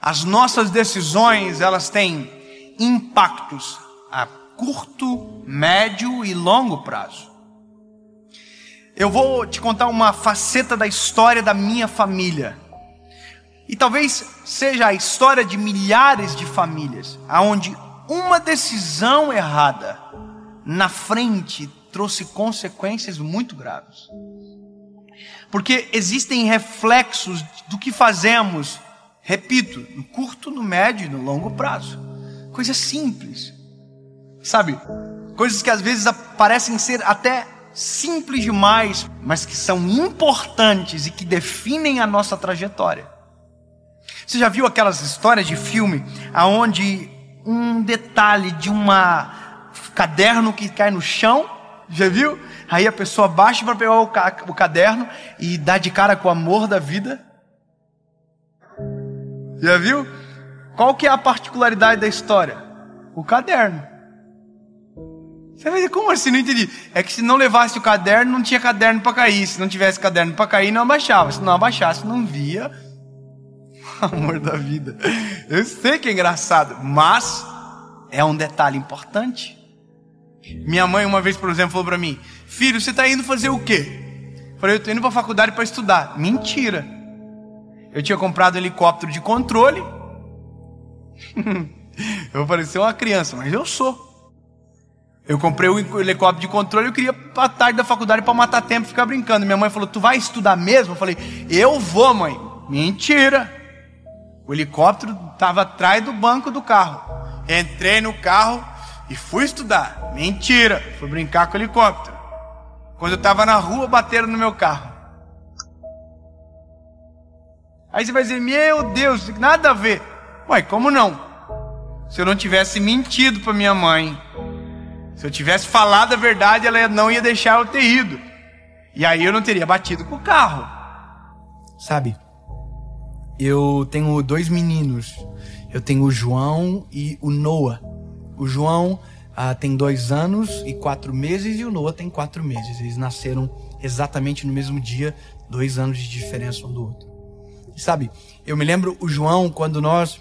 As nossas decisões, elas têm impactos a curto, médio e longo prazo. Eu vou te contar uma faceta da história da minha família. E talvez seja a história de milhares de famílias, aonde uma decisão errada na frente trouxe consequências muito graves. Porque existem reflexos do que fazemos, repito, no curto, no médio e no longo prazo. Coisas simples, sabe? Coisas que às vezes parecem ser até simples demais, mas que são importantes e que definem a nossa trajetória. Você já viu aquelas histórias de filme aonde um detalhe de uma caderno que cai no chão, já viu? Aí a pessoa baixa para pegar o, ca o caderno e dá de cara com o amor da vida. Já viu? Qual que é a particularidade da história? O caderno. Você vai dizer, como assim? Não entendi. É que se não levasse o caderno, não tinha caderno para cair. Se não tivesse caderno para cair, não abaixava. Se não abaixasse, não via. Amor da vida. Eu sei que é engraçado, mas é um detalhe importante. Minha mãe, uma vez, por exemplo, falou para mim: Filho, você está indo fazer o quê? Eu falei: Eu estou indo para a faculdade para estudar. Mentira. Eu tinha comprado um helicóptero de controle. eu vou parecer uma criança, mas eu sou. Eu comprei o helicóptero de controle e eu queria para tarde da faculdade para matar tempo e ficar brincando. Minha mãe falou: Tu vai estudar mesmo? Eu falei: Eu vou, mãe. Mentira. O helicóptero estava atrás do banco do carro. Entrei no carro e fui estudar. Mentira. Fui brincar com o helicóptero. Quando eu estava na rua, bateram no meu carro. Aí você vai dizer: Meu Deus, nada a ver. Ué, como não? Se eu não tivesse mentido para minha mãe, se eu tivesse falado a verdade, ela não ia deixar eu ter ido. E aí eu não teria batido com o carro. Sabe? Eu tenho dois meninos. Eu tenho o João e o Noah. O João ah, tem dois anos e quatro meses e o Noah tem quatro meses. Eles nasceram exatamente no mesmo dia, dois anos de diferença um do outro. Sabe, eu me lembro o João quando nós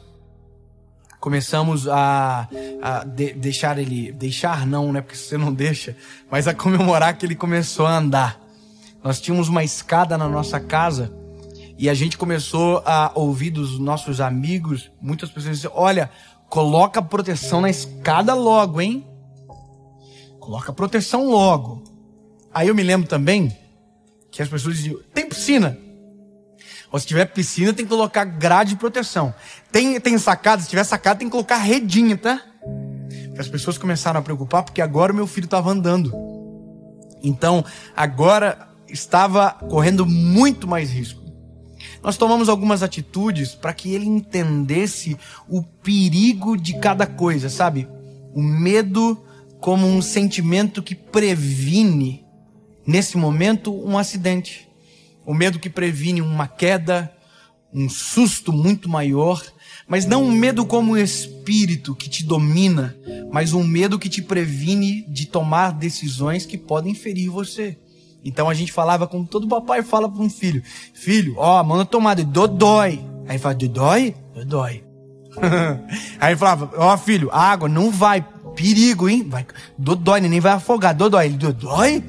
começamos a, a de, deixar ele, deixar não, né, porque você não deixa, mas a comemorar que ele começou a andar. Nós tínhamos uma escada na nossa casa e a gente começou a ouvir dos nossos amigos, muitas pessoas diziam, olha, coloca proteção na escada logo, hein? Coloca proteção logo. Aí eu me lembro também que as pessoas diziam, tem piscina? Ou se tiver piscina, tem que colocar grade de proteção. Tem, tem sacada, se tiver sacada, tem que colocar redinha, tá? As pessoas começaram a preocupar porque agora o meu filho estava andando. Então, agora estava correndo muito mais risco. Nós tomamos algumas atitudes para que ele entendesse o perigo de cada coisa, sabe? O medo como um sentimento que previne, nesse momento, um acidente o medo que previne uma queda, um susto muito maior, mas não um medo como um espírito que te domina, mas um medo que te previne de tomar decisões que podem ferir você. Então a gente falava como todo papai fala para um filho: Filho, ó, manda tomada, dodói. Aí fala: Dodói? Dodói. Aí falava: Ó, filho, água, não vai, perigo, hein? Vai, dodói, nem vai afogar, dodói. Ele, dodói?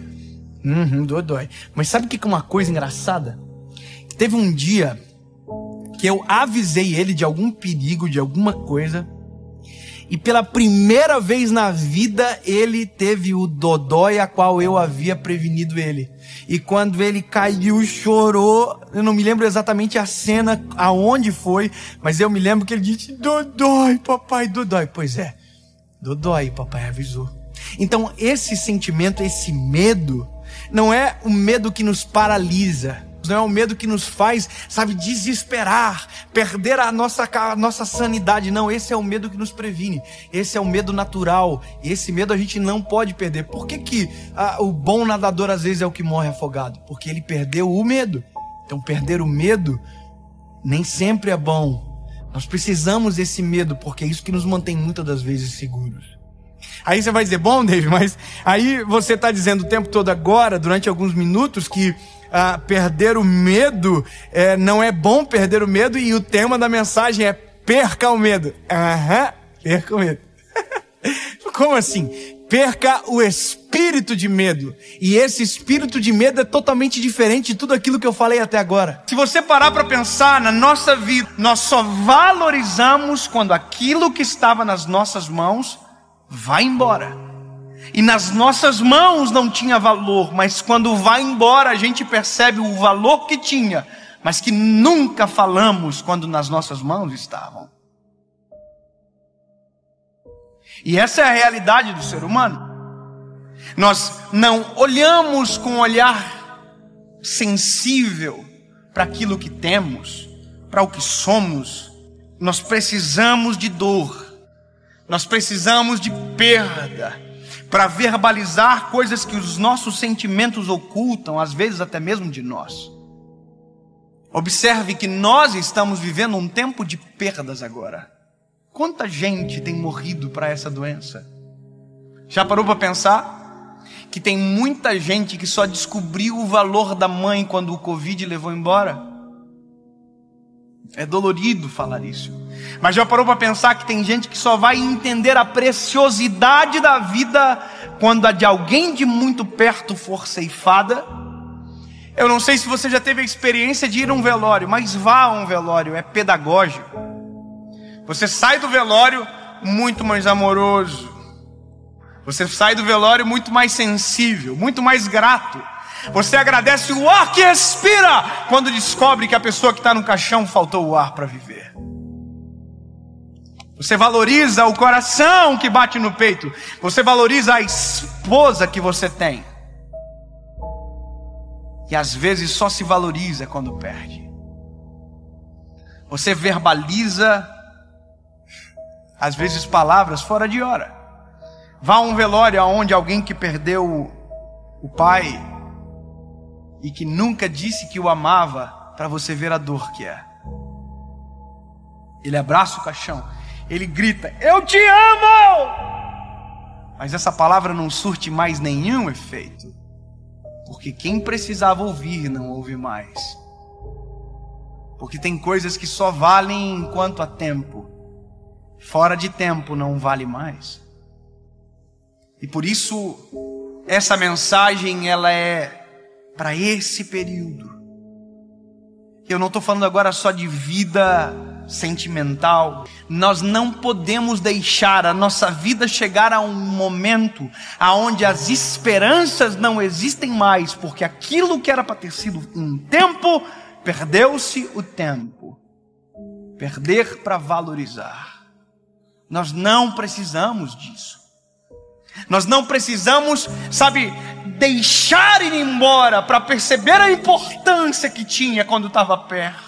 Uhum, dodói. Mas sabe o que é uma coisa engraçada? Teve um dia que eu avisei ele de algum perigo, de alguma coisa. E pela primeira vez na vida ele teve o dodói a qual eu havia prevenido ele. E quando ele caiu, chorou. Eu não me lembro exatamente a cena, aonde foi, mas eu me lembro que ele disse: Dodói, papai, dodói. Pois é, dodói, papai avisou. Então esse sentimento, esse medo, não é o medo que nos paralisa, não é o medo que nos faz, sabe, desesperar, perder a nossa, a nossa sanidade. Não, esse é o medo que nos previne. Esse é o medo natural. Esse medo a gente não pode perder. Por que, que ah, o bom nadador às vezes é o que morre afogado? Porque ele perdeu o medo. Então, perder o medo nem sempre é bom. Nós precisamos desse medo, porque é isso que nos mantém muitas das vezes seguros. Aí você vai dizer, bom, David, mas aí você está dizendo o tempo todo agora, durante alguns minutos, que ah, perder o medo é, não é bom perder o medo, e o tema da mensagem é perca o medo. Aham, perca o medo. Como assim? Perca o espírito de medo. E esse espírito de medo é totalmente diferente de tudo aquilo que eu falei até agora. Se você parar para pensar na nossa vida, nós só valorizamos quando aquilo que estava nas nossas mãos vai embora. E nas nossas mãos não tinha valor, mas quando vai embora a gente percebe o valor que tinha, mas que nunca falamos quando nas nossas mãos estavam. E essa é a realidade do ser humano. Nós não olhamos com um olhar sensível para aquilo que temos, para o que somos. Nós precisamos de dor, nós precisamos de perda para verbalizar coisas que os nossos sentimentos ocultam, às vezes até mesmo de nós. Observe que nós estamos vivendo um tempo de perdas agora. Quanta gente tem morrido para essa doença? Já parou para pensar que tem muita gente que só descobriu o valor da mãe quando o Covid levou embora? É dolorido falar isso. Mas já parou para pensar que tem gente que só vai entender a preciosidade da vida quando a de alguém de muito perto for ceifada? Eu não sei se você já teve a experiência de ir a um velório, mas vá a um velório, é pedagógico. Você sai do velório muito mais amoroso. Você sai do velório muito mais sensível, muito mais grato. Você agradece o ar que expira quando descobre que a pessoa que está no caixão faltou o ar para viver. Você valoriza o coração que bate no peito. Você valoriza a esposa que você tem. E às vezes só se valoriza quando perde. Você verbaliza às vezes palavras fora de hora. Vá a um velório onde alguém que perdeu o pai e que nunca disse que o amava, para você ver a dor que é. Ele abraça o caixão, ele grita: Eu te amo! Mas essa palavra não surte mais nenhum efeito, porque quem precisava ouvir não ouve mais. Porque tem coisas que só valem enquanto há tempo fora de tempo não vale mais. E por isso essa mensagem ela é para esse período. Eu não estou falando agora só de vida sentimental. Nós não podemos deixar a nossa vida chegar a um momento aonde as esperanças não existem mais, porque aquilo que era para ter sido um tempo, perdeu-se o tempo. Perder para valorizar. Nós não precisamos disso. Nós não precisamos, sabe, deixar ir embora para perceber a importância que tinha quando estava perto.